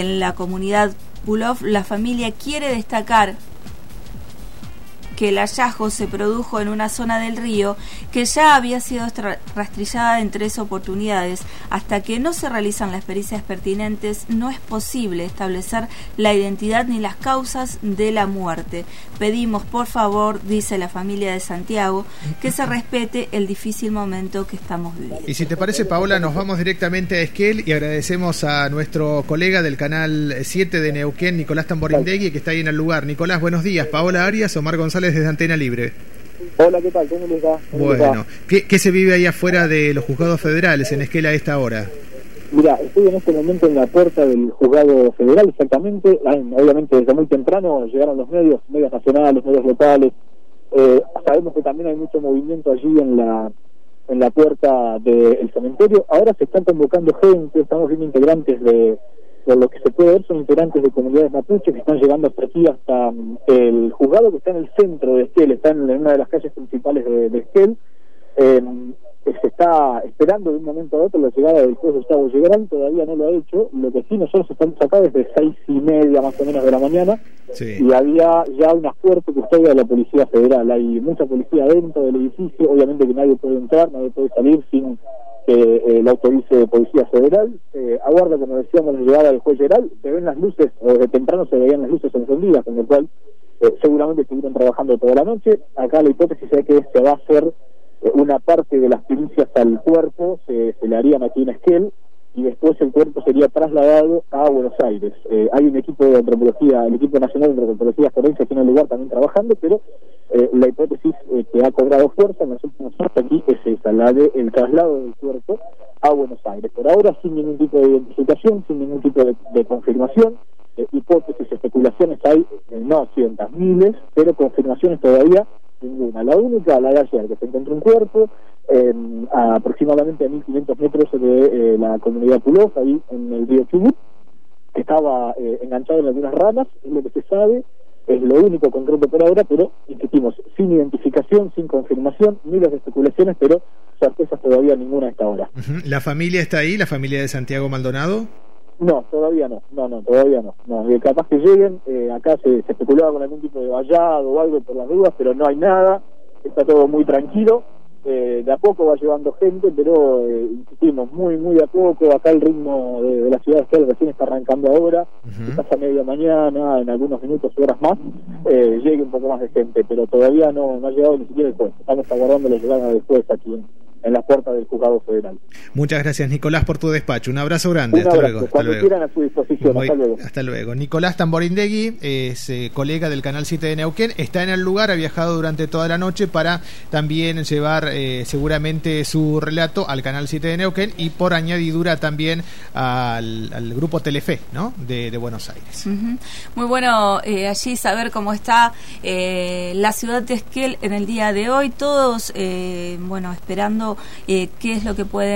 en la comunidad Pulov, la familia quiere destacar que el hallazgo se produjo en una zona del río que ya había sido rastrillada en tres oportunidades. Hasta que no se realizan las pericias pertinentes, no es posible establecer la identidad ni las causas de la muerte. Pedimos, por favor, dice la familia de Santiago, que se respete el difícil momento que estamos viviendo. Y si te parece, Paola, nos vamos directamente a Esquel y agradecemos a nuestro colega del canal 7 de Neuquén, Nicolás Tamborindegui, que está ahí en el lugar. Nicolás, buenos días. Paola Arias, Omar González desde Antena Libre. Hola, ¿qué tal? ¿Cómo les va? bueno, ¿qué, se vive ahí afuera de los juzgados federales en Esquela a esta hora? Mira, estoy en este momento en la puerta del juzgado federal, exactamente. Obviamente desde muy temprano llegaron los medios, medios nacionales, medios locales. Eh, sabemos que también hay mucho movimiento allí en la en la puerta del cementerio. Ahora se están convocando gente, estamos viendo integrantes de por lo que se puede ver son integrantes de comunidades mapuches que están llegando hasta aquí, hasta mm, el juzgado que está en el centro de Esquel, está en, una de las calles principales de, Esquel. Eh, se está esperando de un momento a otro la llegada del juez Gustavo Llegarán, todavía no lo ha hecho. Lo que sí, nosotros estamos acá desde seis y media más o menos de la mañana y había ya una fuerte custodia de la Policía Federal. Hay mucha policía dentro del edificio, obviamente que nadie puede entrar, nadie puede salir sin que eh, lo autorice Policía Federal. Eh, aguarda, como decíamos, la llegada del juez general. Se ven las luces, o desde temprano se veían las luces encendidas, con lo cual eh, seguramente estuvieron trabajando toda la noche. Acá la hipótesis es que se va a hacer una parte de las primicias al cuerpo, se, se le harían aquí en Esquel, y después el cuerpo sería trasladado a Buenos Aires. Eh, hay un equipo de antropología, el equipo nacional de antropología forense aquí en el lugar también trabajando, pero eh, la hipótesis eh, que ha cobrado fuerza en las últimas horas aquí es esa, la del el traslado del cuerpo a Buenos Aires. Por ahora sin ningún tipo de identificación, sin ningún tipo de, confirmación, hipótesis, especulaciones hay, no cientos, miles, pero confirmaciones todavía ninguna. La única, la de ayer, que se encontró un cuerpo, a aproximadamente a 1500 metros de eh, la comunidad Pulov, ahí en el río Chubut, que estaba eh, enganchado en algunas ramas, es lo que se sabe, es lo único concreto por ahora, pero insistimos, sin identificación, sin confirmación, miles de especulaciones, pero certezas todavía ninguna a esta hora. ¿La familia está ahí, la familia de Santiago Maldonado? No, todavía no, no, no, todavía no. no eh, capaz que lleguen, acá se, se, especulaba con algún tipo de vallado o algo por las dudas, pero no hay nada, está todo muy tranquilo. Eh, de a poco va llevando gente, pero eh, insistimos, muy, muy de a poco. Acá el ritmo de, la ciudad de recién está arrancando ahora, uh a media mañana, en algunos minutos, horas más, eh, llegue un poco más de gente, pero todavía no, no ha llegado ni siquiera el juez. Estamos aguardando la llegada después aquí en, en la puerta del juzgado federal. Muchas gracias, Nicolás, por tu despacho. Un abrazo grande. hasta luego. Hasta Cuando quieran a su disposición. hasta luego. Hasta luego. Nicolás Tamborindegui es eh, colega del Canal 7 de Neuquén. Está en el lugar, ha viajado durante toda la noche para también llevar eh, seguramente su relato al Canal 7 de Neuquén y por añadidura también al, grupo Telefe ¿no? de, Buenos Aires. Muy bueno eh, allí saber cómo está la ciudad de Esquel en el día de hoy. Todos, bueno, esperando eh, qué es lo que pueden